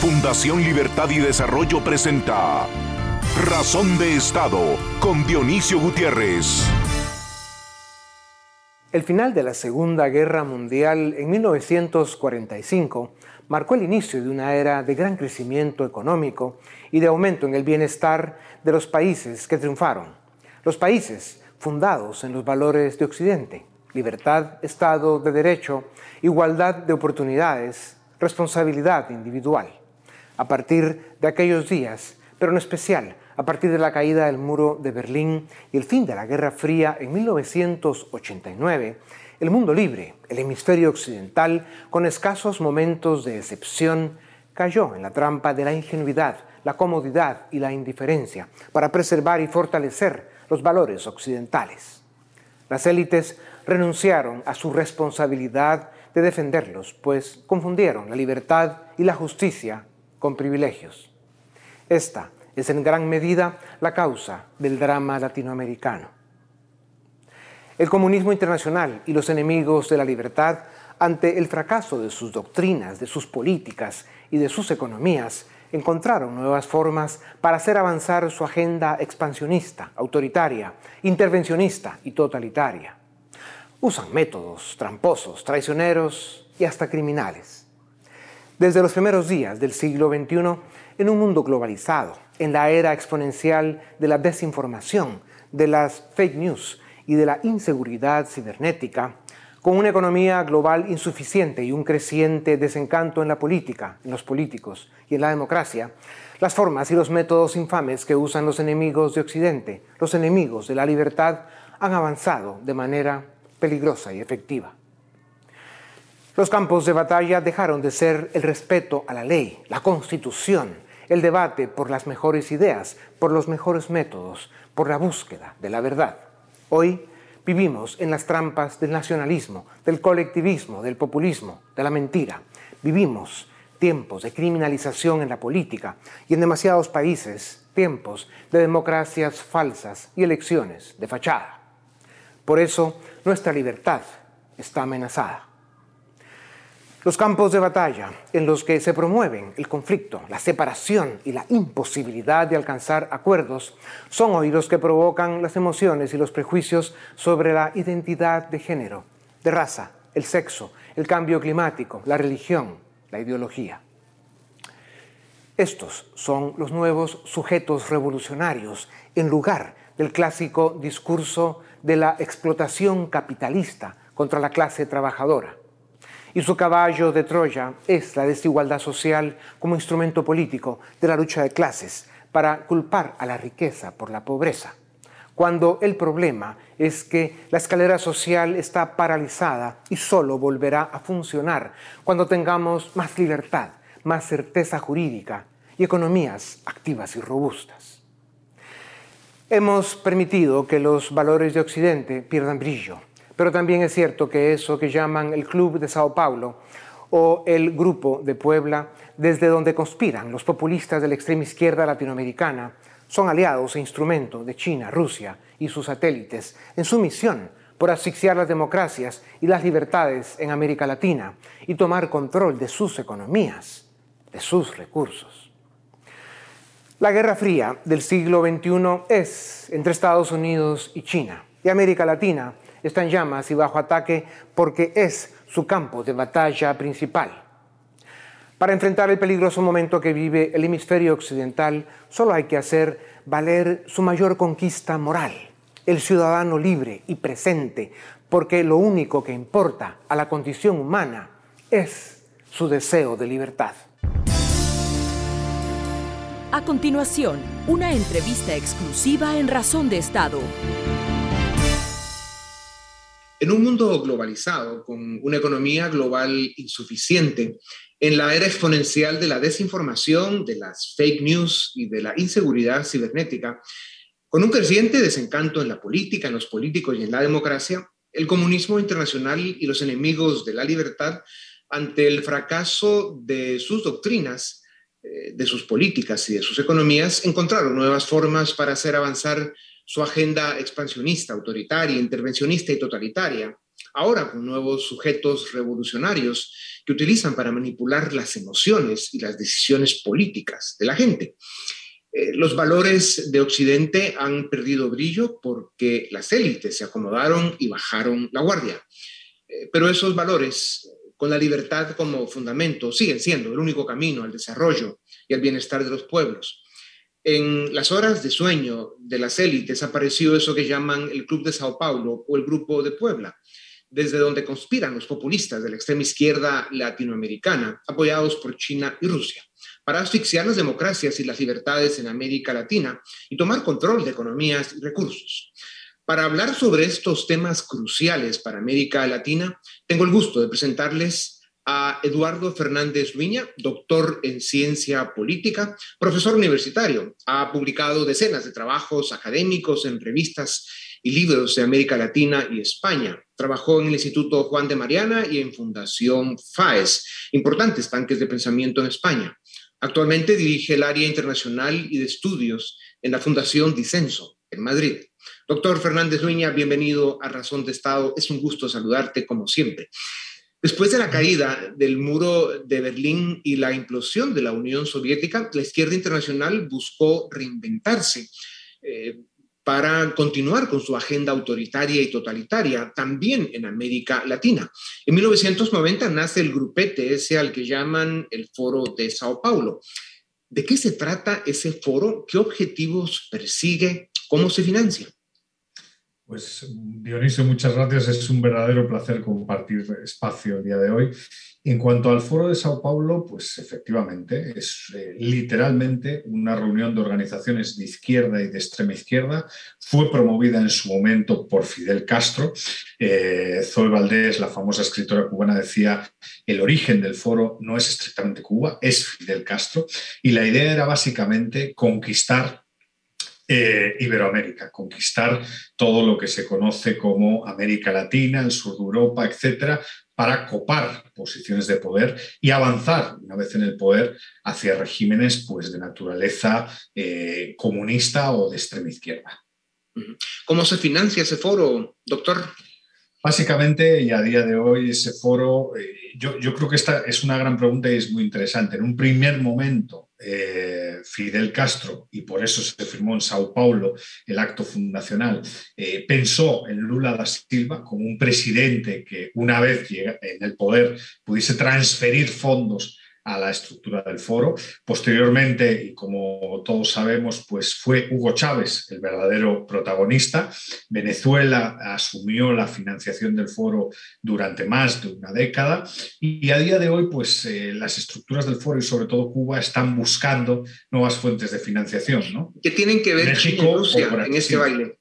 Fundación Libertad y Desarrollo presenta Razón de Estado con Dionisio Gutiérrez. El final de la Segunda Guerra Mundial en 1945 marcó el inicio de una era de gran crecimiento económico y de aumento en el bienestar de los países que triunfaron. Los países fundados en los valores de Occidente, libertad, Estado de Derecho, igualdad de oportunidades, responsabilidad individual a partir de aquellos días, pero en especial a partir de la caída del muro de Berlín y el fin de la Guerra Fría en 1989, el mundo libre, el hemisferio occidental, con escasos momentos de excepción, cayó en la trampa de la ingenuidad, la comodidad y la indiferencia para preservar y fortalecer los valores occidentales. Las élites renunciaron a su responsabilidad de defenderlos, pues confundieron la libertad y la justicia con privilegios. Esta es en gran medida la causa del drama latinoamericano. El comunismo internacional y los enemigos de la libertad, ante el fracaso de sus doctrinas, de sus políticas y de sus economías, encontraron nuevas formas para hacer avanzar su agenda expansionista, autoritaria, intervencionista y totalitaria. Usan métodos tramposos, traicioneros y hasta criminales. Desde los primeros días del siglo XXI, en un mundo globalizado, en la era exponencial de la desinformación, de las fake news y de la inseguridad cibernética, con una economía global insuficiente y un creciente desencanto en la política, en los políticos y en la democracia, las formas y los métodos infames que usan los enemigos de Occidente, los enemigos de la libertad, han avanzado de manera peligrosa y efectiva. Los campos de batalla dejaron de ser el respeto a la ley, la constitución, el debate por las mejores ideas, por los mejores métodos, por la búsqueda de la verdad. Hoy vivimos en las trampas del nacionalismo, del colectivismo, del populismo, de la mentira. Vivimos tiempos de criminalización en la política y en demasiados países tiempos de democracias falsas y elecciones de fachada. Por eso nuestra libertad está amenazada. Los campos de batalla en los que se promueven el conflicto, la separación y la imposibilidad de alcanzar acuerdos son hoy los que provocan las emociones y los prejuicios sobre la identidad de género, de raza, el sexo, el cambio climático, la religión, la ideología. Estos son los nuevos sujetos revolucionarios en lugar del clásico discurso de la explotación capitalista contra la clase trabajadora y su caballo de Troya es la desigualdad social como instrumento político de la lucha de clases para culpar a la riqueza por la pobreza, cuando el problema es que la escalera social está paralizada y solo volverá a funcionar cuando tengamos más libertad, más certeza jurídica y economías activas y robustas. Hemos permitido que los valores de Occidente pierdan brillo pero también es cierto que eso que llaman el Club de Sao Paulo o el Grupo de Puebla, desde donde conspiran los populistas de la extrema izquierda latinoamericana, son aliados e instrumentos de China, Rusia y sus satélites en su misión por asfixiar las democracias y las libertades en América Latina y tomar control de sus economías, de sus recursos. La Guerra Fría del siglo XXI es entre Estados Unidos y China, y América Latina está en llamas y bajo ataque porque es su campo de batalla principal. Para enfrentar el peligroso momento que vive el hemisferio occidental, solo hay que hacer valer su mayor conquista moral, el ciudadano libre y presente, porque lo único que importa a la condición humana es su deseo de libertad. A continuación, una entrevista exclusiva en Razón de Estado. En un mundo globalizado, con una economía global insuficiente, en la era exponencial de la desinformación, de las fake news y de la inseguridad cibernética, con un creciente desencanto en la política, en los políticos y en la democracia, el comunismo internacional y los enemigos de la libertad, ante el fracaso de sus doctrinas, eh, de sus políticas y de sus economías, encontraron nuevas formas para hacer avanzar su agenda expansionista, autoritaria, intervencionista y totalitaria, ahora con nuevos sujetos revolucionarios que utilizan para manipular las emociones y las decisiones políticas de la gente. Eh, los valores de Occidente han perdido brillo porque las élites se acomodaron y bajaron la guardia. Eh, pero esos valores, con la libertad como fundamento, siguen siendo el único camino al desarrollo y al bienestar de los pueblos. En las horas de sueño de las élites apareció eso que llaman el Club de Sao Paulo o el Grupo de Puebla, desde donde conspiran los populistas de la extrema izquierda latinoamericana, apoyados por China y Rusia para asfixiar las democracias y las libertades en América Latina y tomar control de economías y recursos. Para hablar sobre estos temas cruciales para América Latina, tengo el gusto de presentarles a Eduardo Fernández Viña, doctor en ciencia política, profesor universitario. Ha publicado decenas de trabajos académicos en revistas y libros de América Latina y España. Trabajó en el Instituto Juan de Mariana y en Fundación FAES, importantes tanques de pensamiento en España. Actualmente dirige el área internacional y de estudios en la Fundación Disenso, en Madrid. Doctor Fernández Dueña, bienvenido a Razón de Estado. Es un gusto saludarte como siempre. Después de la caída del muro de Berlín y la implosión de la Unión Soviética, la izquierda internacional buscó reinventarse. Eh, para continuar con su agenda autoritaria y totalitaria, también en América Latina. En 1990 nace el grupete ese al que llaman el Foro de Sao Paulo. ¿De qué se trata ese foro? ¿Qué objetivos persigue? ¿Cómo se financia? Pues Dionisio, muchas gracias. Es un verdadero placer compartir espacio el día de hoy. En cuanto al foro de Sao Paulo, pues efectivamente es eh, literalmente una reunión de organizaciones de izquierda y de extrema izquierda. Fue promovida en su momento por Fidel Castro. Eh, Zoe Valdés, la famosa escritora cubana, decía, el origen del foro no es estrictamente Cuba, es Fidel Castro. Y la idea era básicamente conquistar eh, Iberoamérica, conquistar todo lo que se conoce como América Latina, el sur de Europa, etcétera, para copar posiciones de poder y avanzar, una vez en el poder, hacia regímenes pues, de naturaleza eh, comunista o de extrema izquierda. ¿Cómo se financia ese foro, doctor? Básicamente, y a día de hoy, ese foro, eh, yo, yo, creo que esta es una gran pregunta y es muy interesante. En un primer momento, eh, Fidel Castro, y por eso se firmó en Sao Paulo el acto fundacional, eh, pensó en Lula da Silva como un presidente que una vez en el poder pudiese transferir fondos a la estructura del foro. Posteriormente, y como todos sabemos, pues fue Hugo Chávez el verdadero protagonista. Venezuela asumió la financiación del foro durante más de una década y a día de hoy, pues eh, las estructuras del foro y sobre todo Cuba están buscando nuevas fuentes de financiación. ¿no? ¿Qué tienen que ver México, Rusia en este baile?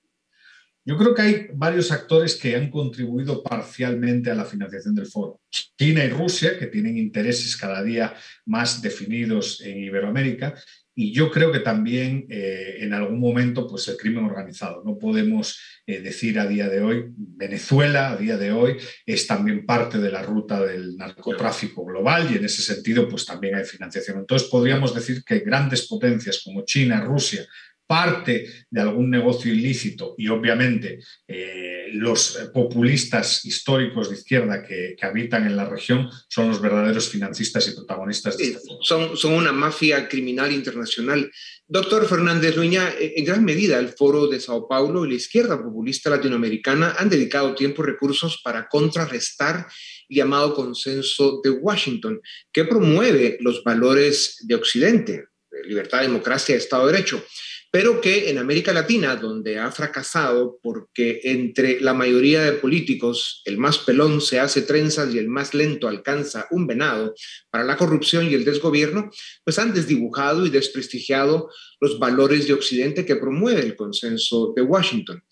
Yo creo que hay varios actores que han contribuido parcialmente a la financiación del foro. China y Rusia, que tienen intereses cada día más definidos en Iberoamérica, y yo creo que también eh, en algún momento pues el crimen organizado. No podemos eh, decir a día de hoy, Venezuela a día de hoy es también parte de la ruta del narcotráfico global y en ese sentido pues también hay financiación. Entonces podríamos decir que grandes potencias como China, Rusia, parte de algún negocio ilícito y obviamente eh, los populistas históricos de izquierda que, habitan en la región son los verdaderos financistas y protagonistas de este Son, son una mafia criminal internacional. Doctor Fernández Luña, en gran medida el Foro de Sao Paulo y la izquierda populista latinoamericana han dedicado tiempo y recursos para contrarrestar el llamado consenso de Washington, que promueve los valores de Occidente, libertad, democracia, Estado de Derecho pero que en América Latina, donde ha fracasado porque entre la mayoría de políticos el más pelón se hace trenzas y el más lento alcanza un venado para la corrupción y el desgobierno, pues han desdibujado y desprestigiado los valores de Occidente que promueve el consenso de Washington.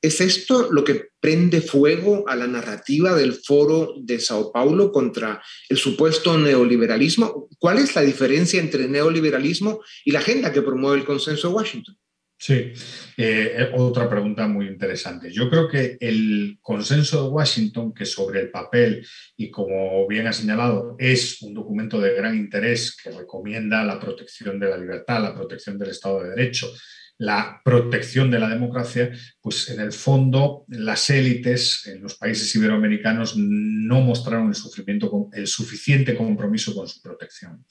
¿Es esto lo que prende fuego a la narrativa del foro de Sao Paulo contra el supuesto neoliberalismo? ¿Cuál es la diferencia entre neoliberalismo y la agenda que promueve el consenso de Washington? Sí, eh, eh, otra pregunta muy interesante. Yo creo que el consenso de Washington, que sobre el papel y como bien ha señalado, es un documento de gran interés que recomienda la protección de la libertad, la protección del Estado de Derecho, la protección de la democracia, pues en el fondo las élites en los países iberoamericanos no mostraron el, suficiente compromiso con su protección.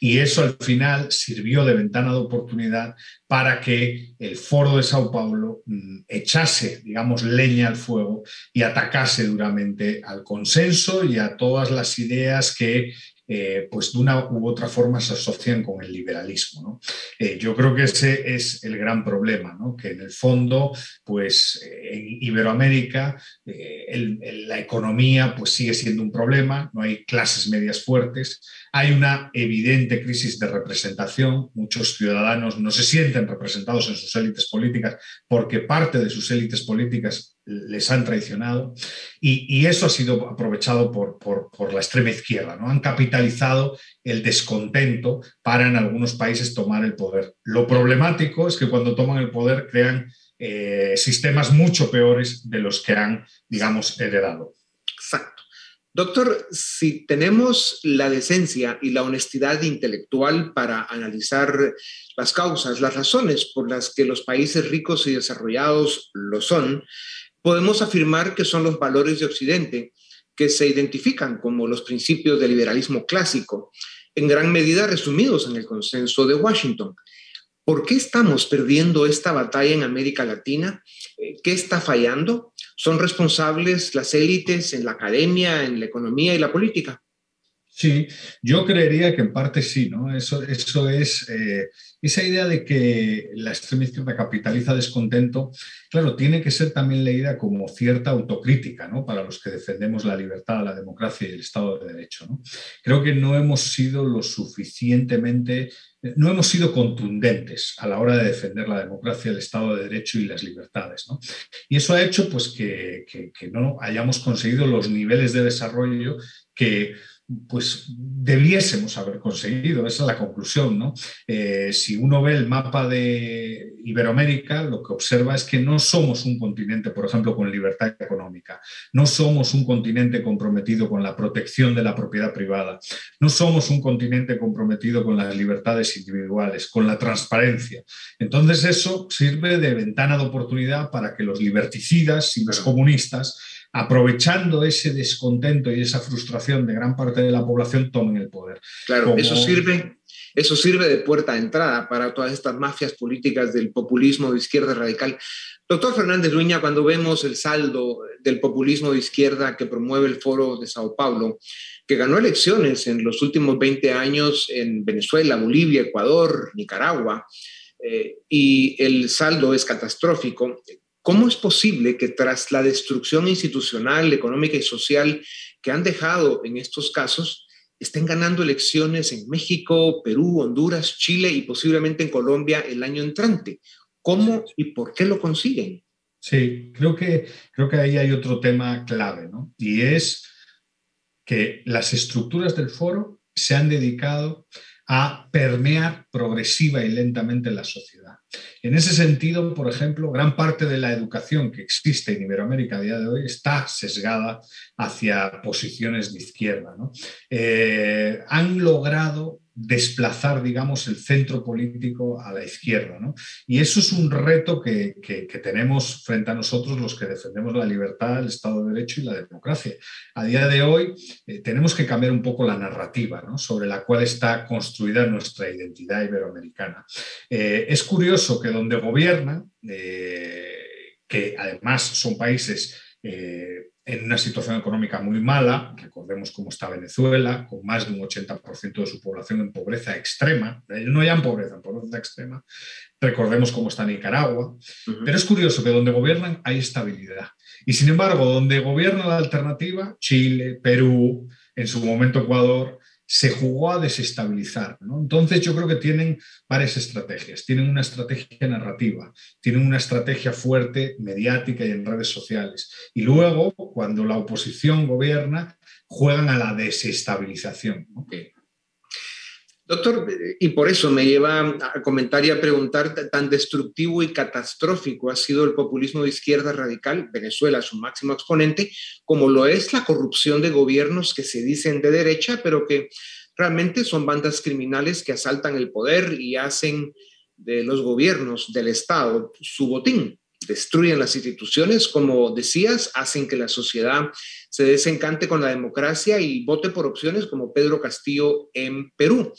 Y eso al final sirvió de ventana de oportunidad para que el foro de Sao Paulo mm, echase, digamos, leña al fuego y atacase duramente al consenso y a todas las ideas que eh, pues de una u otra forma se asocian con el liberalismo. Eh, yo creo que ese es el gran problema, que en el fondo, pues en Iberoamérica eh, la economía pues, sigue siendo un problema, no hay clases medias fuertes, hay una evidente crisis de representación, muchos ciudadanos no se sienten representados en sus élites políticas porque parte de sus élites políticas les han traicionado y, eso ha sido aprovechado por, la extrema izquierda. ¿no? Han capitalizado el descontento para en algunos países tomar el poder. Lo problemático es que cuando toman el poder crean eh, sistemas mucho peores de los que han, digamos, heredado. Exacto. Doctor, si tenemos la decencia y la honestidad intelectual para analizar las causas, las razones por las que los países ricos y desarrollados lo son, podemos afirmar que son los valores de Occidente que se identifican como los principios del liberalismo clásico, en gran medida resumidos en el consenso de Washington. ¿Por qué estamos perdiendo esta batalla en América Latina? Eh, ¿Qué está fallando? ¿Son responsables las élites en la academia, en la economía y la política? Sí, yo creería que en parte sí, ¿no? Eso, eso es eh, esa idea de que la extrema izquierda capitaliza descontento, claro, tiene que ser también leída como cierta autocrítica, ¿no? Para los que defendemos la libertad, la democracia y el Estado de Derecho, ¿no? Creo que no hemos sido lo suficientemente, no hemos sido contundentes a la hora de defender la democracia, el Estado de Derecho y las libertades, ¿no? Y eso ha hecho, pues, que, que no hayamos conseguido los niveles de desarrollo que pues debiésemos haber conseguido. Esa es la conclusión. ¿no? Eh, si uno ve el mapa de Iberoamérica, lo que observa es que no somos un continente, por ejemplo, con libertad económica, no somos un continente comprometido con la protección de la propiedad privada, no somos un continente comprometido con las libertades individuales, con la transparencia. Entonces eso sirve de ventana de oportunidad para que los liberticidas y los comunistas aprovechando ese descontento y esa frustración de gran parte de la población, tomen el poder. Claro, eso sirve. Eso sirve de puerta de entrada para todas estas mafias políticas del populismo de izquierda radical. Doctor Fernández Luña, cuando vemos el saldo del populismo de izquierda que promueve el Foro de Sao Paulo, que ganó elecciones en los últimos 20 años en Venezuela, Bolivia, Ecuador, Nicaragua, eh, y el saldo es catastrófico, ¿Cómo es posible que tras la destrucción institucional, económica y social que han dejado en estos casos, estén ganando elecciones en México, Perú, Honduras, Chile y posiblemente en Colombia el año entrante? ¿Cómo y por qué lo consiguen? Sí, creo que, creo que ahí hay otro tema clave, ¿no? Y es que las estructuras del foro se han dedicado a permear progresiva y lentamente la sociedad. En ese sentido, por ejemplo, gran parte de la educación que existe en Iberoamérica a día de hoy está sesgada hacia posiciones de izquierda. Eh, han logrado desplazar, digamos, el centro político a la izquierda. Y eso es un reto que, tenemos frente a nosotros los que defendemos la libertad, el Estado de Derecho y la democracia. A día de hoy eh, tenemos que cambiar un poco la narrativa sobre la cual está construida nuestra identidad iberoamericana. Eh, es curioso que donde gobiernan, eh, que además son países en una situación económica muy mala, recordemos cómo está Venezuela, con más de un 80% de su población en pobreza extrema, no ya en pobreza, en pobreza extrema, recordemos cómo está Nicaragua, pero es curioso que donde gobiernan hay estabilidad. Y sin embargo, donde gobierna la alternativa, Chile, Perú, en su momento Ecuador, se jugó a desestabilizar. Entonces yo creo que tienen varias estrategias. Tienen una estrategia narrativa, tienen una estrategia fuerte mediática y en redes sociales. Y luego, cuando la oposición gobierna, juegan a la desestabilización. Doctor, y por eso me lleva a comentar y a preguntar, tan destructivo y catastrófico ha sido el populismo de izquierda radical, Venezuela su máximo exponente, como lo es la corrupción de gobiernos que se dicen de derecha, pero que realmente son bandas criminales que asaltan el poder y hacen de los gobiernos del Estado su botín. Destruyen las instituciones, como decías, hacen que la sociedad se desencante con la democracia y vote por opciones como Pedro Castillo en Perú.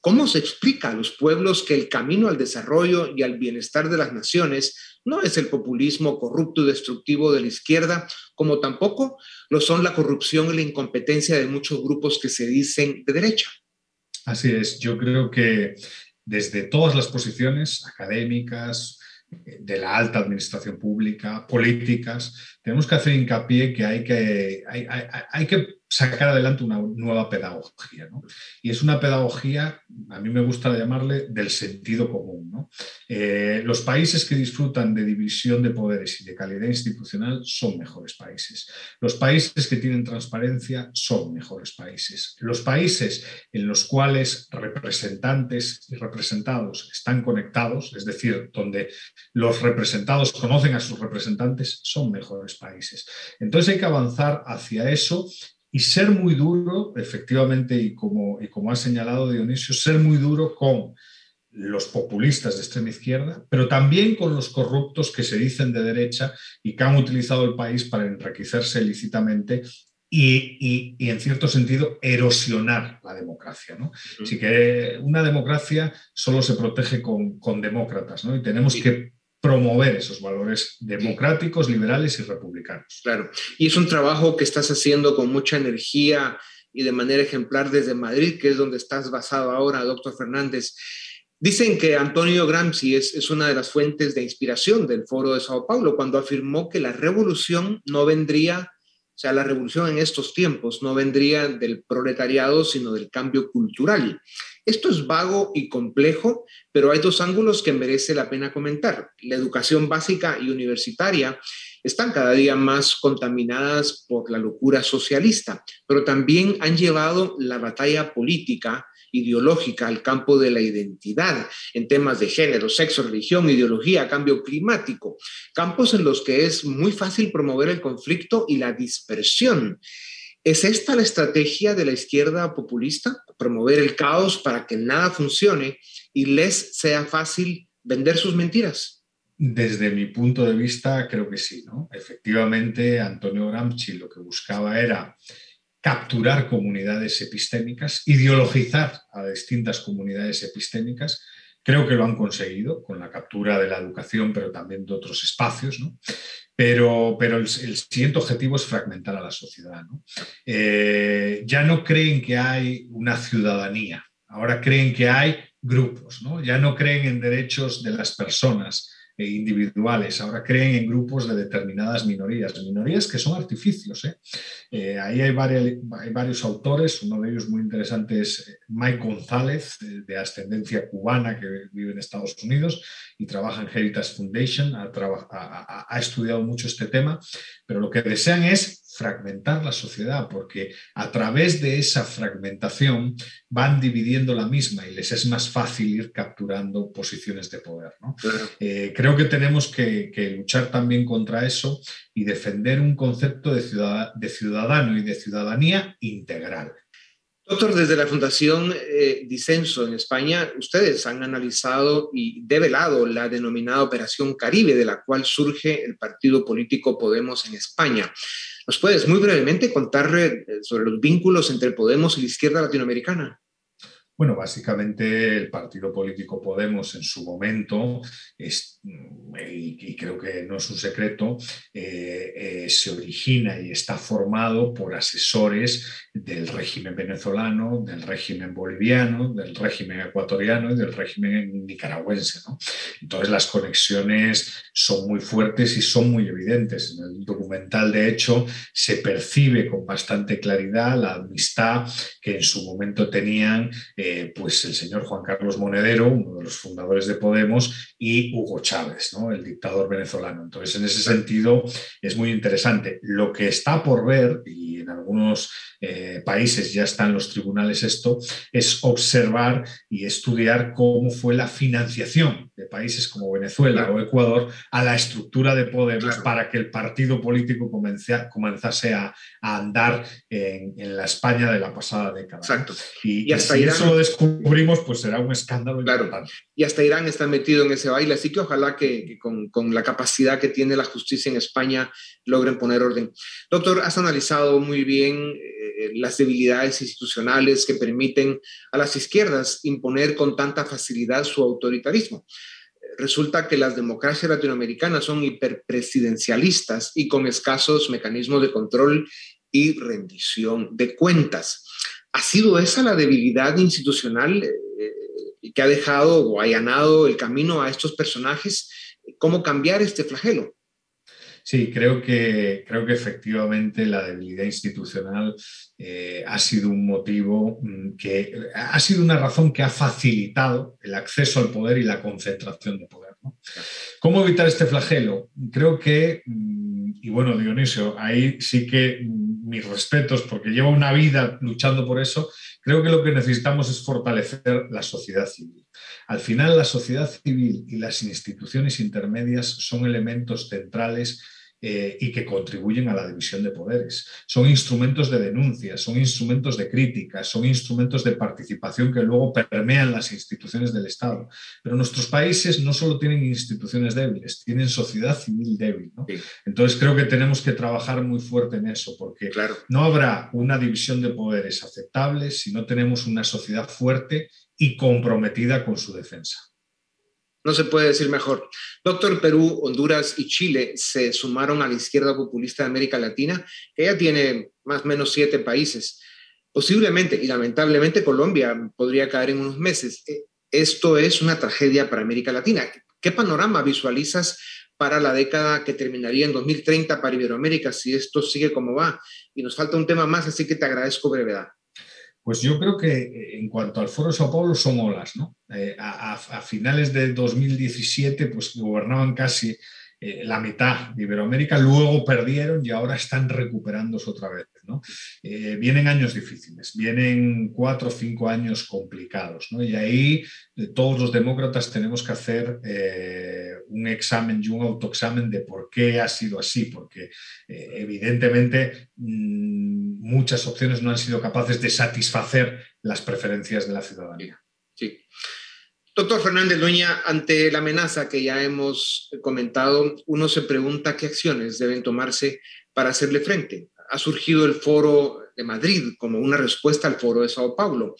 ¿Cómo se explica a los pueblos que el camino al desarrollo y al bienestar de las naciones no es el populismo corrupto y destructivo de la izquierda, como tampoco lo son la corrupción y la incompetencia de muchos grupos que se dicen de derecha? Así es, yo creo que desde todas las posiciones académicas, de la alta administración pública, políticas, tenemos que hacer hincapié que hay que, hay, hay que sacar adelante una nueva pedagogía. Y es una pedagogía, a mí me gusta llamarle, del sentido común. Eh, los países que disfrutan de división de poderes y de calidad institucional son mejores países. Los países que tienen transparencia son mejores países. Los países en los cuales representantes y representados están conectados, es decir, donde los representados conocen a sus representantes, son mejores países. Entonces hay que avanzar hacia eso y ser muy duro, efectivamente, y como, y como ha señalado Dionisio, ser muy duro con los populistas de extrema izquierda, pero también con los corruptos que se dicen de derecha y que han utilizado el país para enriquecerse ilícitamente y, y, en cierto sentido erosionar la democracia. ¿no? Así que una democracia solo se protege con, con demócratas ¿no? y tenemos que promover esos valores democráticos, liberales y republicanos. Claro, y es un trabajo que estás haciendo con mucha energía y de manera ejemplar desde Madrid, que es donde estás basado ahora, doctor Fernández. Dicen que Antonio Gramsci es, es, una de las fuentes de inspiración del Foro de Sao Paulo cuando afirmó que la revolución no vendría, o sea, la revolución en estos tiempos no vendría del proletariado, sino del cambio cultural. Esto es vago y complejo, pero hay dos ángulos que merece la pena comentar. La educación básica y universitaria están cada día más contaminadas por la locura socialista, pero también han llevado la batalla política ideológica al campo de la identidad en temas de género, sexo, religión, ideología, cambio climático, campos en los que es muy fácil promover el conflicto y la dispersión. ¿Es esta la estrategia de la izquierda populista? Promover el caos para que nada funcione y les sea fácil vender sus mentiras. Desde mi punto de vista, creo que sí. ¿no? Efectivamente, Antonio Gramsci lo que buscaba era capturar comunidades epistémicas, ideologizar a distintas comunidades epistémicas. Creo que lo han conseguido con la captura de la educación, pero también de otros espacios. ¿no? Pero, pero el, siguiente objetivo es fragmentar a la sociedad. Eh, ya no creen que hay una ciudadanía, ahora creen que hay grupos, ¿no? ya no creen en derechos de las personas, individuales, ahora creen en grupos de determinadas minorías, minorías que son artificios. ¿eh? Eh, ahí hay, varios autores, uno de ellos muy interesante es Mike González, de ascendencia cubana que vive en Estados Unidos y trabaja en Heritage Foundation, ha estudiado mucho este tema, pero lo que desean es fragmentar la sociedad, porque a través de esa fragmentación van dividiendo la misma y les es más fácil ir capturando posiciones de poder. Eh, creo que tenemos que, luchar también contra eso y defender un concepto de, de ciudadano y de ciudadanía integral. Doctor, desde la Fundación eh, Disenso en España, ustedes han analizado y develado la denominada Operación Caribe, de la cual surge el partido político Podemos en España. ¿Nos puedes muy brevemente contar eh, sobre los vínculos entre Podemos y la izquierda latinoamericana? Bueno, básicamente el partido político Podemos en su momento, y, creo que no es un secreto, eh, eh, se origina y está formado por asesores del régimen venezolano, del régimen boliviano, del régimen ecuatoriano y del régimen nicaragüense. Entonces las conexiones son muy fuertes y son muy evidentes. En el documental, de hecho, se percibe con bastante claridad la amistad que en su momento tenían. Eh, pues el señor Juan Carlos Monedero, uno de los fundadores de Podemos, y Hugo Chávez Chávez, ¿no? el dictador venezolano. Entonces, en ese sentido, es muy interesante. Lo que está por ver, y en algunos eh, países ya están los tribunales esto, es observar y estudiar cómo fue la financiación de países como Venezuela o Ecuador a la estructura de Podemos para que el partido político comenzase a, andar en, la España de la pasada década. Exacto. Y, hasta si eso lo descubrimos, pues será un escándalo importante. Y hasta Irán está metido en ese baile, así que ojalá que, con, la capacidad que tiene la justicia en España logren poner orden. Doctor, has analizado muy bien eh, las debilidades institucionales que permiten a las izquierdas imponer con tanta facilidad su autoritarismo resulta que las democracias latinoamericanas son hiperpresidencialistas y con escasos mecanismos de control y rendición de cuentas. ¿Ha sido esa la debilidad institucional eh, que ha dejado o allanado el camino a estos personajes? ¿Cómo cambiar este flagelo? Sí, creo que, creo que efectivamente la debilidad institucional eh, ha sido un motivo mm, que ha sido una razón que ha facilitado el acceso al poder y la concentración de poder. ¿Cómo evitar este flagelo? Creo que, mm, y bueno, Dionisio, ahí sí que mm, mis respetos, porque llevo una vida luchando por eso, creo que lo que necesitamos es fortalecer la sociedad civil. Al final, la sociedad civil y las instituciones intermedias son elementos centrales eh, y que contribuyen a la división de poderes. Son instrumentos de denuncia, son instrumentos de crítica, son instrumentos de participación que luego permean las instituciones del Estado. Pero nuestros países no solo tienen instituciones débiles, tienen sociedad civil débil. Entonces creo que tenemos que trabajar muy fuerte en eso, porque no habrá una división de poderes aceptable si no tenemos una sociedad fuerte y comprometida con su defensa. No se puede decir mejor. Doctor, Perú, Honduras y Chile se sumaron a la izquierda populista de América Latina, que ya tiene más o menos siete países. Posiblemente y lamentablemente Colombia podría caer en unos meses. Eh, esto es una tragedia para América Latina. ¿Qué panorama visualizas para la década que terminaría en 2030 para Iberoamérica si esto sigue como va? Y nos falta un tema más, así que te agradezco brevedad. Pues yo creo que eh, en cuanto al Foro de Sao Paulo son olas, ¿no? Eh, a, finales de 2017 pues gobernaban casi eh, la mitad de Iberoamérica, luego perdieron y ahora están recuperándose otra vez. Eh, vienen años difíciles, vienen cuatro o cinco años complicados. Y ahí todos los demócratas tenemos que hacer un examen y un autoexamen de por qué ha sido así, porque evidentemente mm, muchas opciones no han sido capaces de satisfacer las preferencias de la ciudadanía. Sí. Doctor Fernández Dueña, ante la amenaza que ya hemos comentado, uno se pregunta qué acciones deben tomarse para hacerle frente. Ha surgido el foro de Madrid como una respuesta al foro de Sao Paulo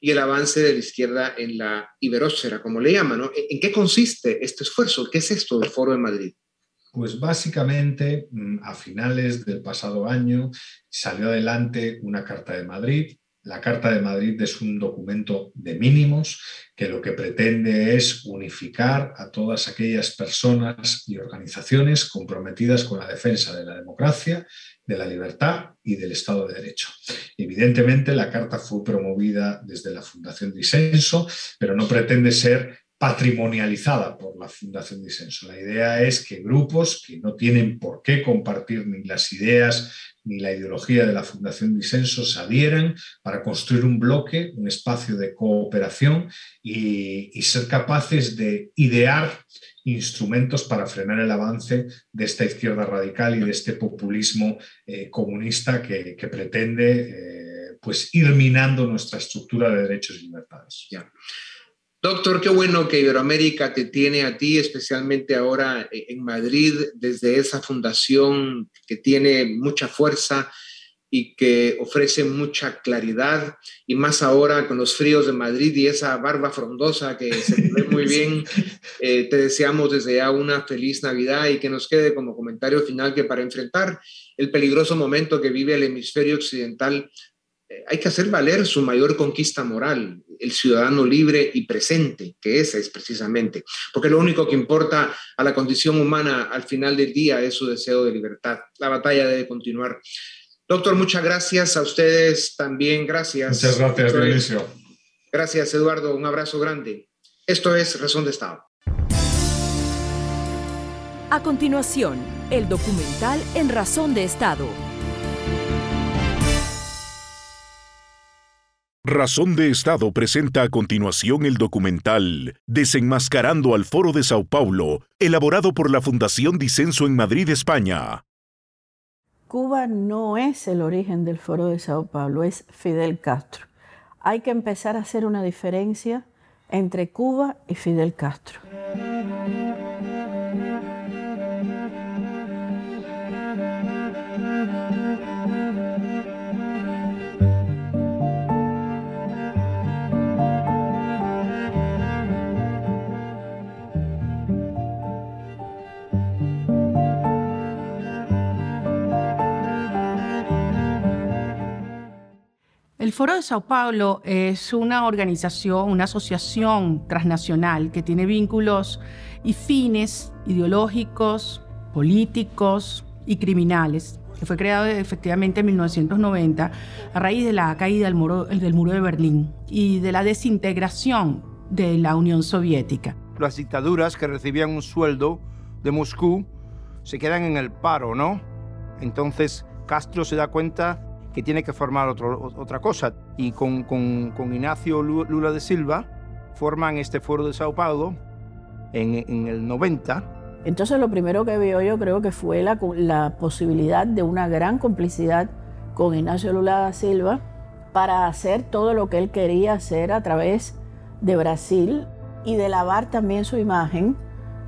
y el avance de la izquierda en la iberósfera, como le llaman. ¿En qué consiste este esfuerzo? ¿Qué es esto del foro de Madrid? Pues básicamente, mm, a finales del pasado año salió adelante una Carta de Madrid la Carta de Madrid es un documento de mínimos que lo que pretende es unificar a todas aquellas personas y organizaciones comprometidas con la defensa de la democracia, de la libertad y del Estado de Derecho. Evidentemente, la Carta fue promovida desde la Fundación Disenso, pero no pretende ser patrimonializada por la Fundación Disenso. La idea es que grupos que no tienen por qué compartir ni las ideas ni la ideología de la Fundación Disenso se adhieran para construir un bloque, un espacio de cooperación y, ser capaces de idear instrumentos para frenar el avance de esta izquierda radical y de este populismo eh, comunista que, pretende eh, pues ir minando nuestra estructura de derechos y libertades. Doctor, qué bueno que Iberoamérica te tiene a ti, especialmente ahora en Madrid, desde esa fundación que tiene mucha fuerza y que ofrece mucha claridad, y más ahora con los fríos de Madrid y esa barba frondosa que se ve muy bien. Eh, te deseamos desde ya una feliz Navidad y que nos quede como comentario final que para enfrentar el peligroso momento que vive el hemisferio occidental, eh, hay que hacer valer su mayor conquista moral, el ciudadano libre y presente, que esa es precisamente, porque lo único que importa a la condición humana al final del día es su deseo de libertad. La batalla debe continuar. Doctor, muchas gracias a ustedes también, gracias. Muchas gracias, Benicio. Gracias, Eduardo, un abrazo grande. Esto es Razón de Estado. A continuación, el documental En Razón de Estado. Razón de Estado presenta a continuación el documental Desenmascarando al Foro de Sao Paulo, elaborado por la Fundación Disenso en Madrid, España. Cuba no es el origen del Foro de Sao Paulo, es Fidel Castro. Hay que empezar a hacer una diferencia entre Cuba y Fidel Castro. El Foro de Sao Paulo es una organización, una asociación transnacional que tiene vínculos y fines ideológicos, políticos y criminales, que fue creado efectivamente en 1990 a raíz de la caída del muro, del muro de Berlín y de la desintegración de la Unión Soviética. Las dictaduras que recibían un sueldo de Moscú se quedan en el paro, ¿no? Entonces Castro se da cuenta que tiene que formar otra cosa. Y con, con, Ignacio Lula de Silva forman este foro de Sao Paulo en, en el 90. Entonces lo primero que vio yo creo que fue la, la posibilidad de una gran complicidad con Ignacio Lula da Silva para hacer todo lo que él quería hacer a través de Brasil y de lavar también su imagen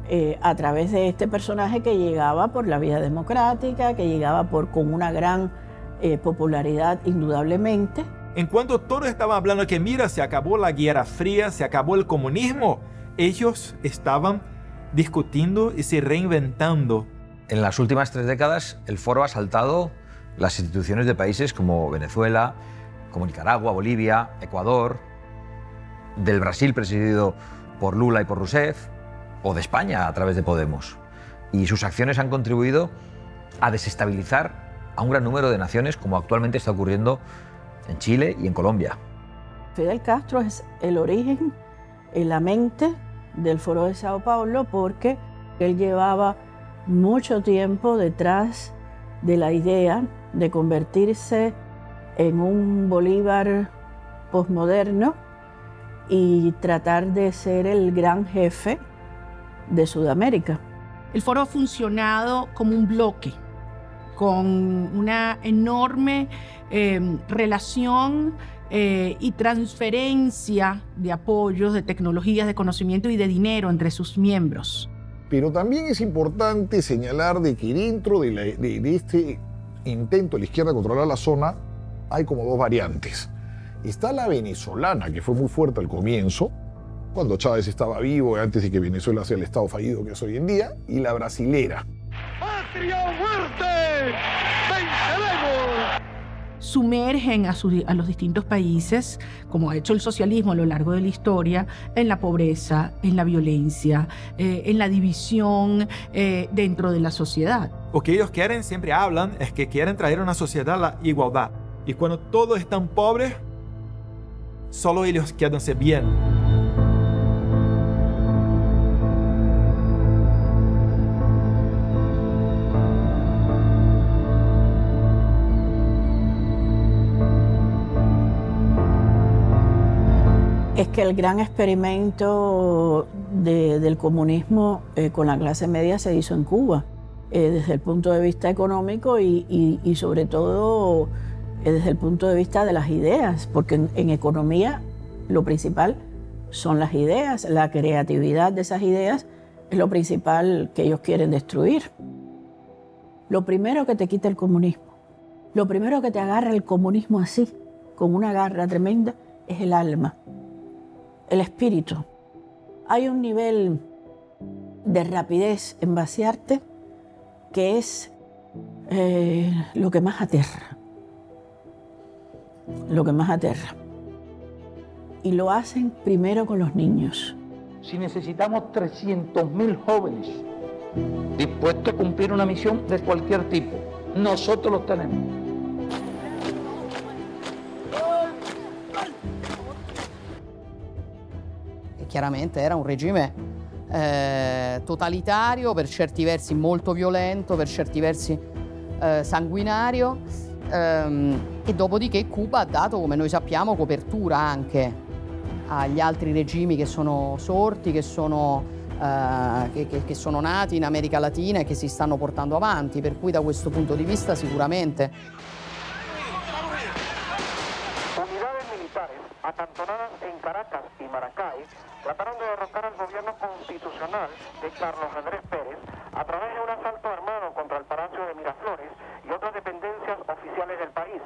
eh, a través de este personaje que llegaba por la vía democrática, que llegaba por, con una gran eh, popularidad indudablemente. En cuanto todos estaban hablando que mira, se acabó la Guerra Fría, se acabó el comunismo, ellos estaban discutiendo y se reinventando. En las últimas tres décadas el foro ha saltado las instituciones de países como Venezuela, como Nicaragua, Bolivia, Ecuador, del Brasil presidido por Lula y por Rousseff, o de España a través de Podemos. Y sus acciones han contribuido a desestabilizar a un gran número de naciones, como actualmente está ocurriendo en Chile y en Colombia. Fidel Castro es el origen, en la mente del Foro de Sao Paulo, porque él llevaba mucho tiempo detrás de la idea de convertirse en un Bolívar posmoderno y tratar de ser el gran jefe de Sudamérica. El foro ha funcionado como un bloque con una enorme em, relación eh, y transferencia de apoyos, de tecnologías, de conocimiento y de dinero entre sus miembros. Pero también es importante señalar de que dentro de, este intento de la izquierda de controlar la zona hay como dos variantes. Está la venezolana, que fue muy fuerte al comienzo, cuando Chávez estaba vivo, antes de que Venezuela sea el estado fallido que es hoy en día, y la brasilera, Sumergen a, a, los distintos países, como ha hecho el socialismo a lo largo de la historia, en la pobreza, en la violencia, eh, en la división eh, dentro de la sociedad. Lo que ellos quieren, siempre hablan, es que quieren traer a una sociedad la igualdad. Y cuando todos están pobres, solo ellos quedanse bien. Es que el gran experimento del comunismo eh, con la clase media se hizo en Cuba, eh, desde el punto de vista económico y, sobre todo eh, desde el punto de vista de las ideas, porque en, economía lo principal son las ideas, la creatividad de esas ideas es lo principal que ellos quieren destruir. Lo primero que te quita el comunismo, lo primero que te agarra el comunismo así, con una garra tremenda, es el alma el espíritu. Hay un nivel de rapidez en vaciarte que es eh, lo que más aterra. Lo que más aterra. Y lo hacen primero con los niños. Si necesitamos 300.000 jóvenes dispuestos a cumplir una misión de cualquier tipo, nosotros los tenemos. Chiaramente era un regime eh, totalitario, per certi versi molto violento, per certi versi eh, sanguinario. Ehm, e dopodiché Cuba ha dato, come noi sappiamo, copertura anche agli altri regimi che sono sorti, che sono, eh, che, che, sono nati in America Latina e che si stanno portando avanti, per cui da questo punto di vista sicuramente Unidades militares acantonadas en Caracas y Maracay trataron de derrocar al gobierno constitucional de Carlos Andrés Pérez a través de un asalto armado contra el Palacio de Miraflores y otras dependencias oficiales del país.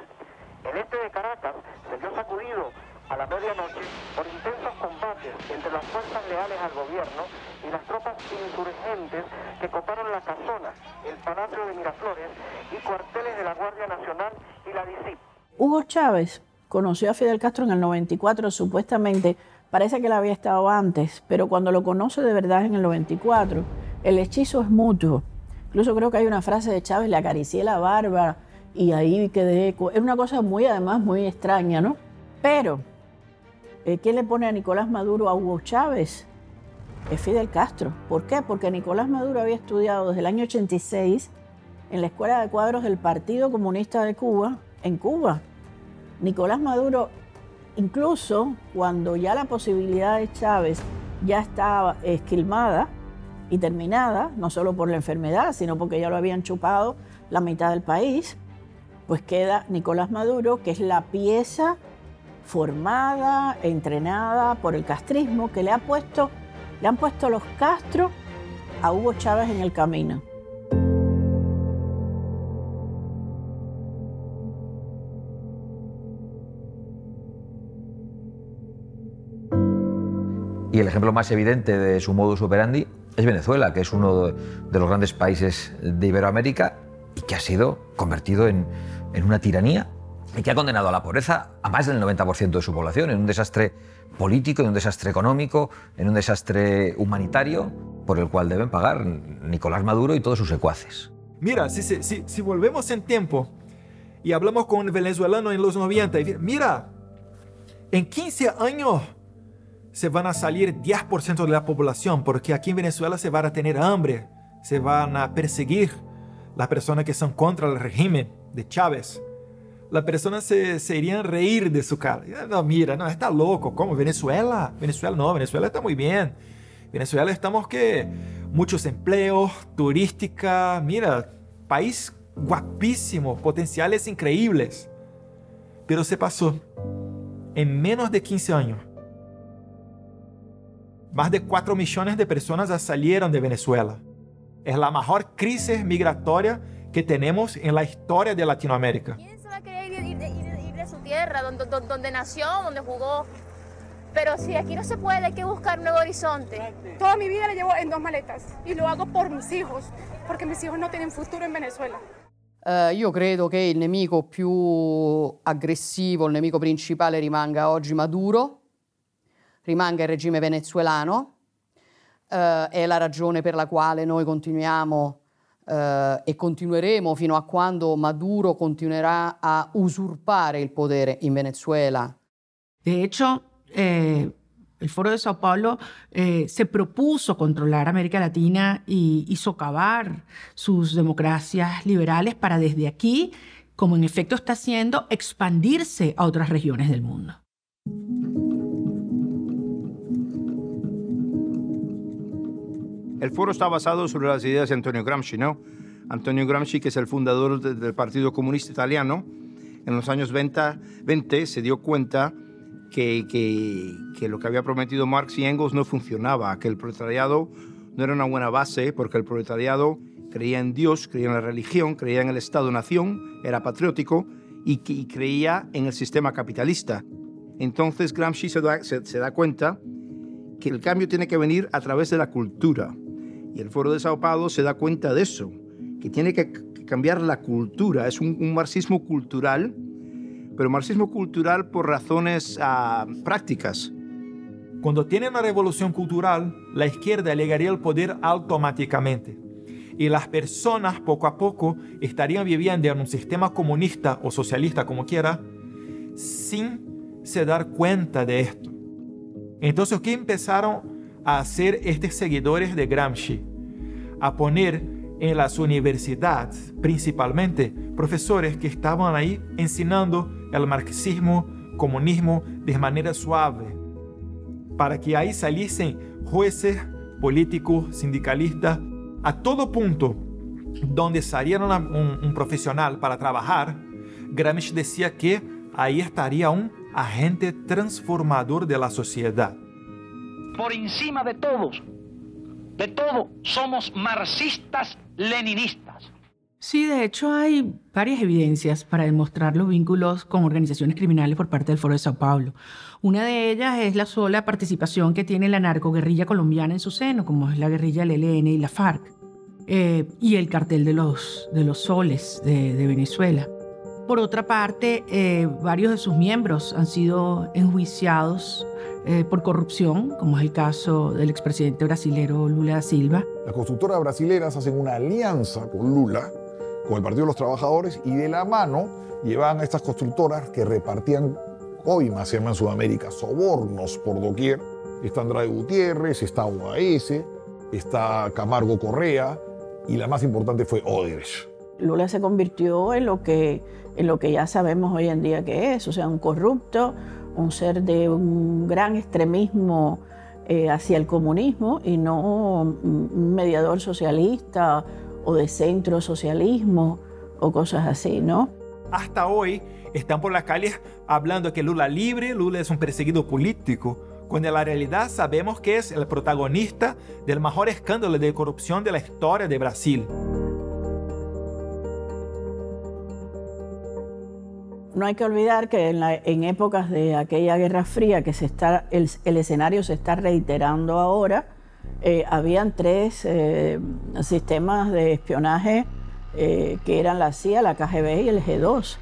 El este de Caracas se vio sacudido a la medianoche por intensos combates entre las fuerzas leales al gobierno y las tropas insurgentes que coparon la casona, el Palacio de Miraflores y cuarteles de la Guardia Nacional y la DICIP. Hugo Chávez conoció a Fidel Castro en el 94, supuestamente, parece que él había estado antes, pero cuando lo conoce de verdad en el 94, el hechizo es mutuo. Incluso creo que hay una frase de Chávez, le acaricié la barba y ahí quedé... Es una cosa muy, además, muy extraña, ¿no? Pero, eh, ¿qué le pone a Nicolás Maduro a Hugo Chávez? Es Fidel Castro. ¿Por qué? Porque Nicolás Maduro había estudiado desde el año 86 en la Escuela de Cuadros del Partido Comunista de Cuba, en Cuba. Nicolás Maduro, incluso cuando ya la posibilidad de Chávez ya estaba esquilmada y terminada, no solo por la enfermedad, sino porque ya lo habían chupado la mitad del país, pues queda Nicolás Maduro, que es la pieza formada, entrenada por el castrismo, que le, ha puesto, le han puesto los Castro a Hugo Chávez en el camino. Y el ejemplo más evidente de su modus operandi es Venezuela, que es uno de, los grandes países de Iberoamérica y que ha sido convertido en, en una tiranía y que ha condenado a la pobreza a más del 90% de su población, en un desastre político, en un desastre económico, en un desastre humanitario, por el cual deben pagar Nicolás Maduro y todos sus secuaces. Mira, si, si, si, volvemos en tiempo y hablamos con un venezolano en los 90, y mira, en 15 años se van a salir 10% de la población, porque aquí en Venezuela se van a tener hambre, se van a perseguir las personas que son contra el régimen de Chávez. Las personas se, se irían a reír de su cara. No, mira, no, está loco. ¿Cómo? Venezuela. Venezuela no, Venezuela está muy bien. Venezuela estamos que muchos empleos, turística, mira, país guapísimo, potenciales increíbles. Pero se pasó en menos de 15 años. Más de 4 millones de personas ya salieron de Venezuela. Es la mejor crisis migratoria que tenemos en la historia de Latinoamérica. ¿Quién se va a querer ir, ir ir- ir de su tierra, donde, donde- donde nació, donde jugó? Pero si aquí no se puede, hay que buscar un nuevo horizonte. Toda mi vida la llevo en dos maletas y lo hago por mis hijos, porque mis hijos no tienen futuro en Venezuela. Eh, io credo che il nemico più aggressivo, il nemico principale rimanga oggi Maduro, rimanga il regime venezuelano. Eh, è la ragione per la quale noi continuiamo eh, e continueremo fino a quando Maduro continuerà a usurpare il potere in Venezuela. De hecho, eh, el Foro de Sao Paulo eh, se propuso controlar América Latina y, y socavar sus democracias liberales para desde aquí, como en efecto está haciendo, expandirse a otras regiones del mundo. El foro está basado sobre las ideas de Antonio Gramsci, ¿no? Antonio Gramsci, que es el fundador de- del Partido Comunista Italiano, en los años 20, 20 se dio cuenta que, que- lo que había prometido Marx y Engels no funcionaba, que el proletariado no era una buena base, porque el proletariado creía en Dios, creía en la religión, creía en el Estado-nación, era patriótico y, y creía en el sistema capitalista. Entonces Gramsci se da, se da cuenta que el cambio tiene que venir a través de la cultura. Y el Foro de Sao Paulo se da cuenta de eso, que tiene que cambiar la cultura. Es un, un marxismo cultural, pero marxismo cultural por razones ah, prácticas. Cuando tiene una revolución cultural, la izquierda llegaría al poder automáticamente. Y las personas poco a poco estarían viviendo en un sistema comunista o socialista, como quiera, sin se dar cuenta de esto. Entonces, ¿qué empezaron a ser estos seguidores de Gramsci, a poner en las universidades, principalmente, profesores que estaban ahí enseñando el marxismo, comunismo de manera suave, para que ahí saliesen jueces, políticos, sindicalistas, a todo punto donde saliera un profesional para trabajar, Gramsci decía que ahí estaría un agente transformador de la sociedad. Por encima de todos, de todo, somos marxistas leninistas. Sí, de hecho hay varias evidencias para demostrar los vínculos con organizaciones criminales por parte del Foro de Sao Paulo. Una de ellas es la sola participación que tiene la narcoguerrilla colombiana en su seno, como es la guerrilla del ELN y la FARC, eh, y el cartel de los, de los soles de, de Venezuela. Por otra parte, eh, varios de sus miembros han sido enjuiciados eh, por corrupción, como es el caso del expresidente brasilero Lula da Silva. Las constructoras brasileras hacen una alianza con Lula, con el Partido de los Trabajadores, y de la mano llevan a estas constructoras que repartían coimas, se llama en Sudamérica, sobornos por doquier. Está Andrade Gutiérrez, está UAS, está Camargo Correa, y la más importante fue Odebrecht. Lula se convirtió en lo que en lo que ya sabemos hoy en día que es, o sea, un corrupto, un ser de un gran extremismo eh, hacia el comunismo y no un mediador socialista o de centro socialismo o cosas así, ¿no? Hasta hoy están por las calles hablando que Lula libre, Lula es un perseguido político, cuando en la realidad sabemos que es el protagonista del mejor escándalo de corrupción de la historia de Brasil. No hay que olvidar que en, épocas de aquella Guerra Fría, que se está, el, escenario se está reiterando ahora, eh, habían tres eh, sistemas de espionaje eh, que eran la CIA, la KGB y el G2.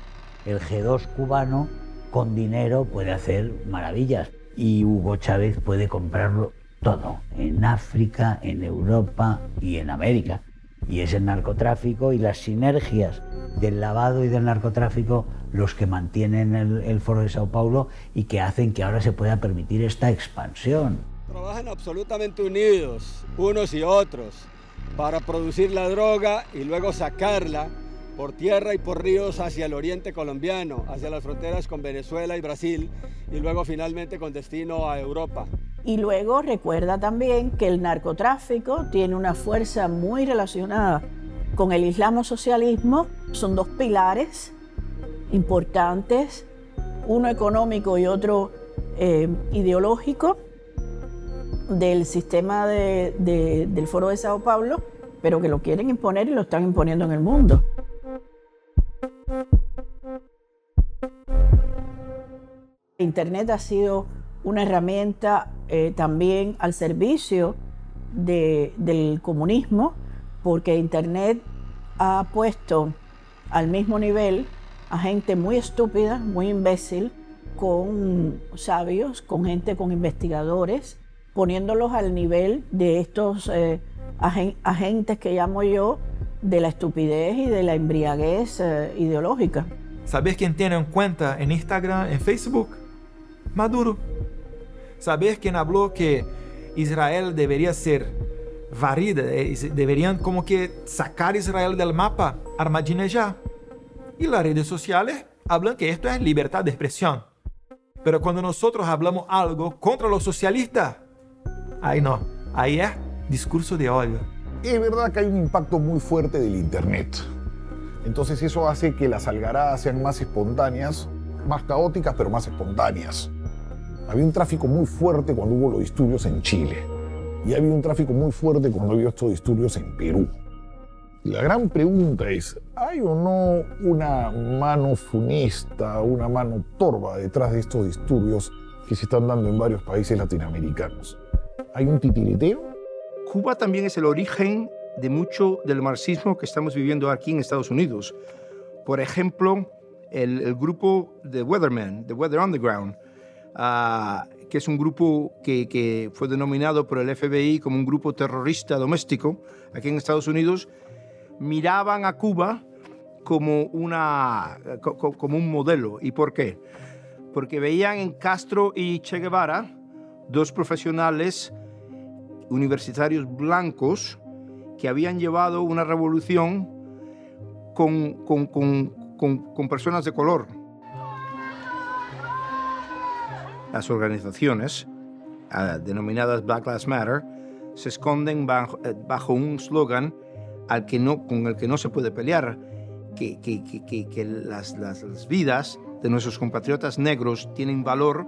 El G2 cubano con dinero puede hacer maravillas y Hugo Chávez puede comprarlo todo, en África, en Europa y en América. Y es el narcotráfico y las sinergias del lavado y del narcotráfico los que mantienen el, Foro de Sao Paulo y que hacen que ahora se pueda permitir esta expansión. Trabajan absolutamente unidos, unos y otros, para producir la droga y luego sacarla por tierra y por ríos hacia el oriente colombiano, hacia las fronteras con Venezuela y Brasil, y luego finalmente con destino a Europa. Y luego recuerda también que el narcotráfico tiene una fuerza muy relacionada con el islamo socialismo, son dos pilares importantes, uno económico y otro eh, ideológico del sistema del Foro de Sao Paulo, pero que lo quieren imponer y lo están imponiendo en el mundo. Internet ha sido una herramienta eh, también al servicio del comunismo, porque Internet ha puesto al mismo nivel a gente muy estúpida, muy imbécil, con sabios, con gente, con investigadores, poniéndolos al nivel de estos eh, agentes que llamo yo de la estupidez y de la embriaguez eh, ideológica. ¿Sabes quién tiene en cuenta en Instagram, en Facebook? Maduro. ¿Sabes quién habló que Israel debería ser varida, eh, deberían como que sacar Israel del mapa? Ahmadinejad. Y las redes sociales hablan que esto es libertad de expresión. Pero cuando nosotros hablamos algo contra los socialistas, ahí no, ahí es discurso de odio. Es verdad que hay un impacto muy fuerte del Internet. Entonces eso hace que las algaradas sean más espontáneas, más caóticas, pero más espontáneas. Había un tráfico muy fuerte cuando hubo los disturbios en Chile. Y había un tráfico muy fuerte cuando había estos disturbios en Perú. La gran pregunta es, ¿hay o no una mano funesta, una mano torva detrás de estos disturbios que se están dando en varios países latinoamericanos? ¿Hay un titiriteo? Cuba también es el origen de mucho del marxismo que estamos viviendo aquí en Estados Unidos. Por ejemplo, el, grupo The Weathermen, The Weather Underground, ah, que es un grupo que, que, fue denominado por el FBI como un grupo terrorista doméstico aquí en Estados Unidos, miraban a Cuba como, una, como un modelo. ¿Y por qué? Porque veían en Castro y Che Guevara dos profesionales universitarios blancos que habían llevado una revolución con, con, con, con personas de color. Las organizaciones, uh, denominadas Black Lives Matter, se esconden bajo, eh, bajo un slogan al que no, con el que no se puede pelear, que, que, que, que las, las, vidas de nuestros compatriotas negros tienen valor,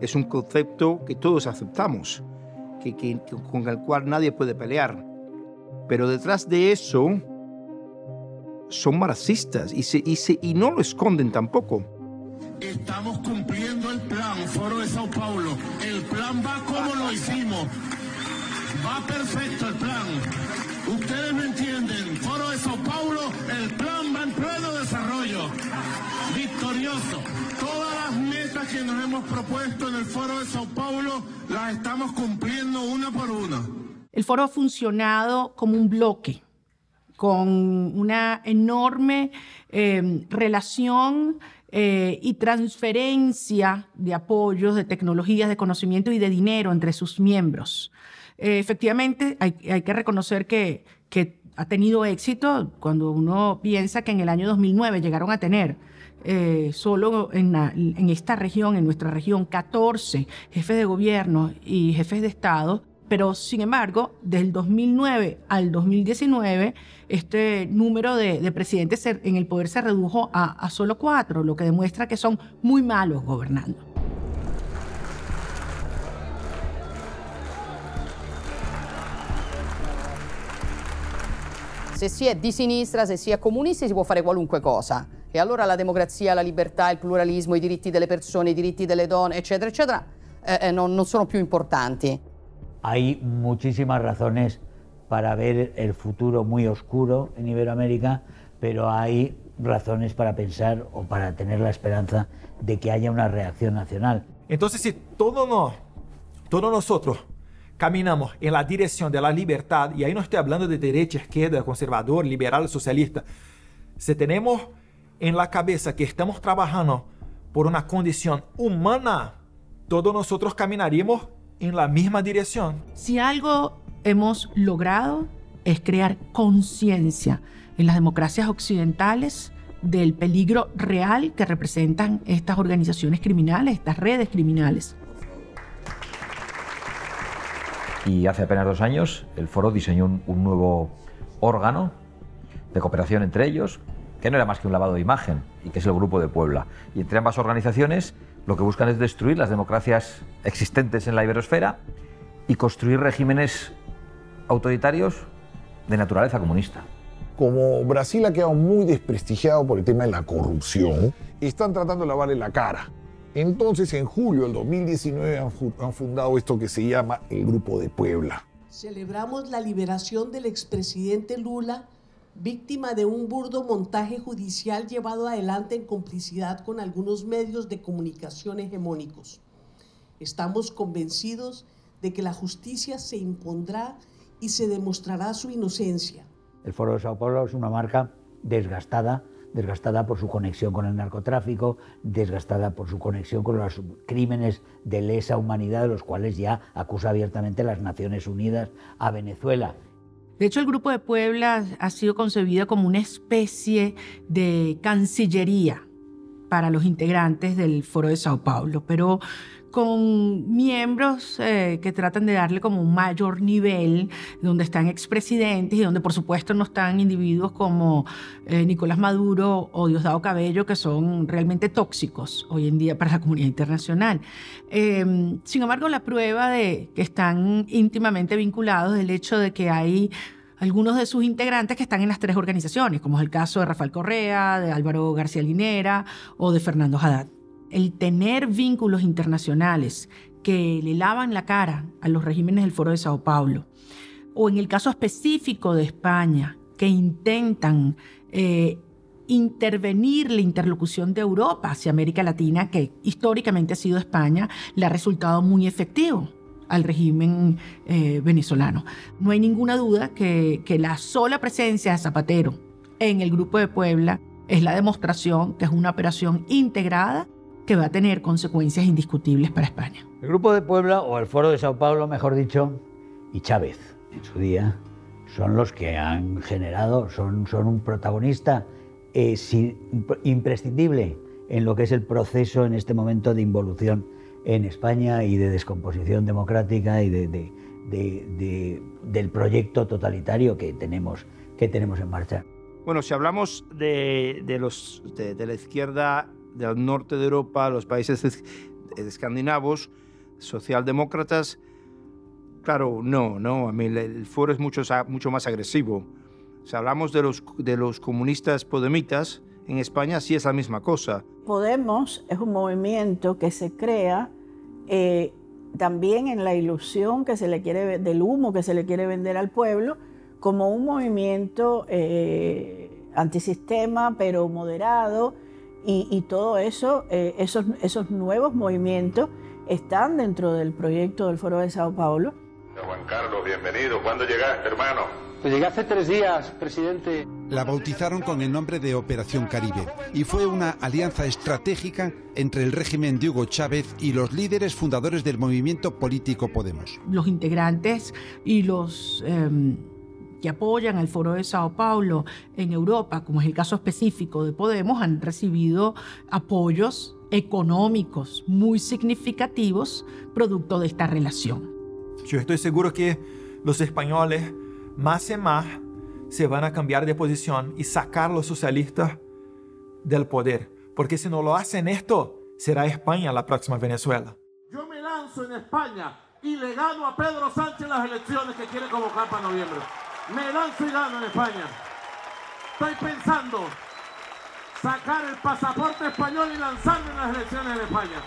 es un concepto que todos aceptamos, que, con el cual nadie puede pelear. Pero detrás de eso son marxistas y, se, y, se, y no lo esconden tampoco. Estamos cumpliendo el plan, Foro de Sao Paulo. El plan va como lo hicimos. Va perfecto el plan. Ustedes me entienden. Foro de Sao Paulo, el plan va en pleno desarrollo. Victorioso. Todas las metas que nos hemos propuesto en el Foro de Sao Paulo las estamos cumpliendo una por una. El foro ha funcionado como un bloque, con una enorme eh, relación eh, y transferencia de apoyos, de tecnologías, de conocimiento y de dinero entre sus miembros. Eh, efectivamente, hay, que reconocer que, ha tenido éxito cuando uno piensa que en el año 2009 llegaron a tener eh, solo en, esta región, en nuestra región, 14 jefes de gobierno y jefes de Estado pero sin embargo, del 2009 al 2019, este número de, de presidentes en el poder se redujo a, a, solo cuatro, lo que demuestra que son muy malos gobernando. Se si è di sinistra, se si è comunisti, si può fare qualunque cosa. E allora la democrazia, la libertà, il pluralismo, i diritti delle persone, i diritti delle donne, eccetera, eccetera, eh, eh, non, non sono più importanti. hay muchísimas razones para ver el futuro muy oscuro en Iberoamérica, pero hay razones para pensar o para tener la esperanza de que haya una reacción nacional. Entonces, si todos, no, todos nosotros caminamos en la dirección de la libertad, y ahí no estoy hablando de derecha, izquierda, conservador, liberal, socialista, si tenemos en la cabeza que estamos trabajando por una condición humana, todos nosotros caminaríamos en la misma dirección. Si algo hemos logrado es crear conciencia en las democracias occidentales del peligro real que representan estas organizaciones criminales, estas redes criminales. Y hace apenas dos años el foro diseñó un, nuevo órgano de cooperación entre ellos, que no era más que un lavado de imagen, y que es el Grupo de Puebla. Y entre ambas organizaciones lo que buscan es destruir las democracias existentes en la iberosfera y construir regímenes autoritarios de naturaleza comunista. Como Brasil ha quedado muy desprestigiado por el tema de la corrupción, están tratando de lavarle la cara. Entonces, en julio del 2019 han fundado esto que se llama el Grupo de Puebla. Celebramos la liberación del expresidente Lula víctima de un burdo montaje judicial llevado adelante en complicidad con algunos medios de comunicación hegemónicos. Estamos convencidos de que la justicia se impondrá y se demostrará su inocencia. El Foro de Sao Paulo es una marca desgastada, desgastada por su conexión con el narcotráfico, desgastada por su conexión con los crímenes de lesa humanidad, de los cuales ya acusa abiertamente las Naciones Unidas a Venezuela. De hecho, el Grupo de Puebla ha sido concebido como una especie de cancillería para los integrantes del Foro de Sao Paulo, pero con miembros eh, que tratan de darle como un mayor nivel, donde están expresidentes y donde por supuesto no están individuos como eh, Nicolás Maduro o Diosdado Cabello, que son realmente tóxicos hoy en día para la comunidad internacional. Eh, sin embargo, la prueba de que están íntimamente vinculados es el hecho de que hay algunos de sus integrantes que están en las tres organizaciones, como es el caso de Rafael Correa, de Álvaro García Linera o de Fernando Haddad el tener vínculos internacionales que le lavan la cara a los regímenes del Foro de Sao Paulo, o en el caso específico de España, que intentan eh, intervenir la interlocución de Europa hacia América Latina, que históricamente ha sido España, le ha resultado muy efectivo al régimen eh, venezolano. No hay ninguna duda que, que la sola presencia de Zapatero en el Grupo de Puebla es la demostración que es una operación integrada que va a tener consecuencias indiscutibles para España. El Grupo de Puebla, o el Foro de Sao Paulo, mejor dicho, y Chávez en su día son los que han generado, son, son un protagonista eh, imprescindible en lo que es el proceso en este momento de involución en España y de descomposición democrática y de, del proyecto totalitario que tenemos, que tenemos en marcha. Bueno, si hablamos de, los, de, la izquierda del norte de Europa, los países escandinavos, socialdemócratas, claro, no, no, a mí el foro es mucho, mucho más agresivo. Si hablamos de los, de los comunistas podemitas, en España sí es la misma cosa. Podemos es un movimiento que se crea eh, también en la ilusión que se le quiere, del humo que se le quiere vender al pueblo, como un movimiento eh, antisistema, pero moderado, y, todo eso, eh, esos, esos nuevos movimientos están dentro del proyecto del Foro de Sao Paulo. Juan Carlos, bienvenido. ¿Cuándo llegaste, hermano? Pues llegué hace tres días, presidente. La bautizaron con el nombre de Operación Caribe y fue una alianza estratégica entre el régimen de Hugo Chávez y los líderes fundadores del movimiento político Podemos. Los integrantes y los... Em, que apoyan al Foro de Sao Paulo en Europa, como es el caso específico de Podemos, han recibido apoyos económicos muy significativos producto de esta relación. Yo estoy seguro que los españoles más y más se van a cambiar de posición y sacar los socialistas del poder. Porque si no lo hacen esto, será España la próxima Venezuela. Yo me lanzo en España y le gano a Pedro Sánchez las elecciones que quiere convocar para noviembre. Me lanzo y gano en España. Estoy pensando sacar el pasaporte español y lanzarme en las elecciones en España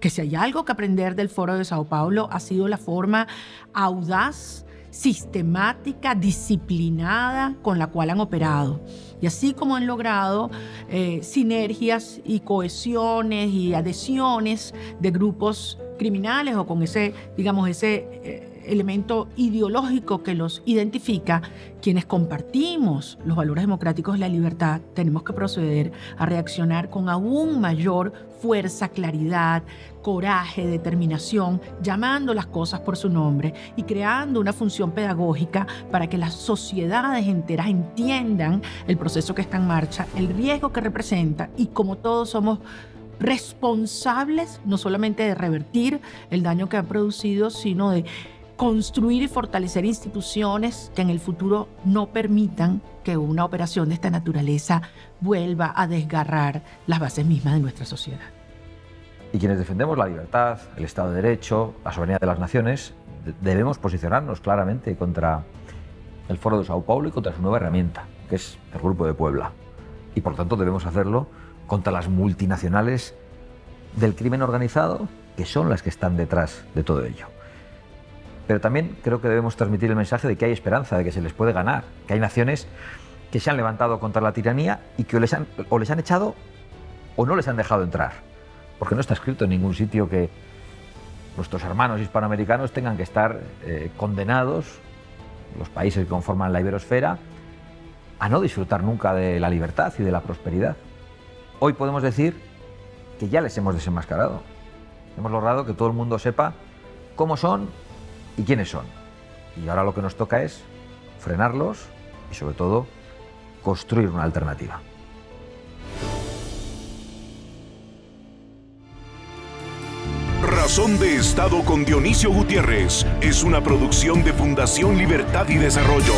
que si hay algo que aprender del Foro de Sao Paulo ha sido la forma audaz sistemática, disciplinada con la cual han operado. Y así como han logrado eh, sinergias y cohesiones y adhesiones de grupos criminales o con ese, digamos, ese eh, elemento ideológico que los identifica, quienes compartimos los valores democráticos y la libertad, tenemos que proceder a reaccionar con aún mayor fuerza, claridad, coraje, determinación, llamando las cosas por su nombre y creando una función pedagógica para que las sociedades enteras entiendan el proceso que está en marcha, el riesgo que representa y como todos somos responsables no solamente de revertir el daño que ha producido, sino de construir y fortalecer instituciones que en el futuro no permitan que una operación de esta naturaleza vuelva a desgarrar las bases mismas de nuestra sociedad. Y quienes defendemos la libertad, el Estado de Derecho, la soberanía de las naciones, debemos posicionarnos claramente contra el Foro de Sao Paulo y contra su nueva herramienta, que es el Grupo de Puebla. Y por tanto debemos hacerlo contra las multinacionales del crimen organizado, que son las que están detrás de todo ello. Pero también creo que debemos transmitir el mensaje de que hay esperanza, de que se les puede ganar, que hay naciones que se han levantado contra la tiranía y que o les han, o les han echado o no les han dejado entrar. Porque no está escrito en ningún sitio que nuestros hermanos hispanoamericanos tengan que estar eh, condenados, los países que conforman la iberosfera, a no disfrutar nunca de la libertad y de la prosperidad. Hoy podemos decir que ya les hemos desenmascarado. Hemos logrado que todo el mundo sepa cómo son y quiénes son. Y ahora lo que nos toca es frenarlos y sobre todo construir una alternativa. Razón de Estado con Dionisio Gutiérrez es una producción de Fundación Libertad y Desarrollo.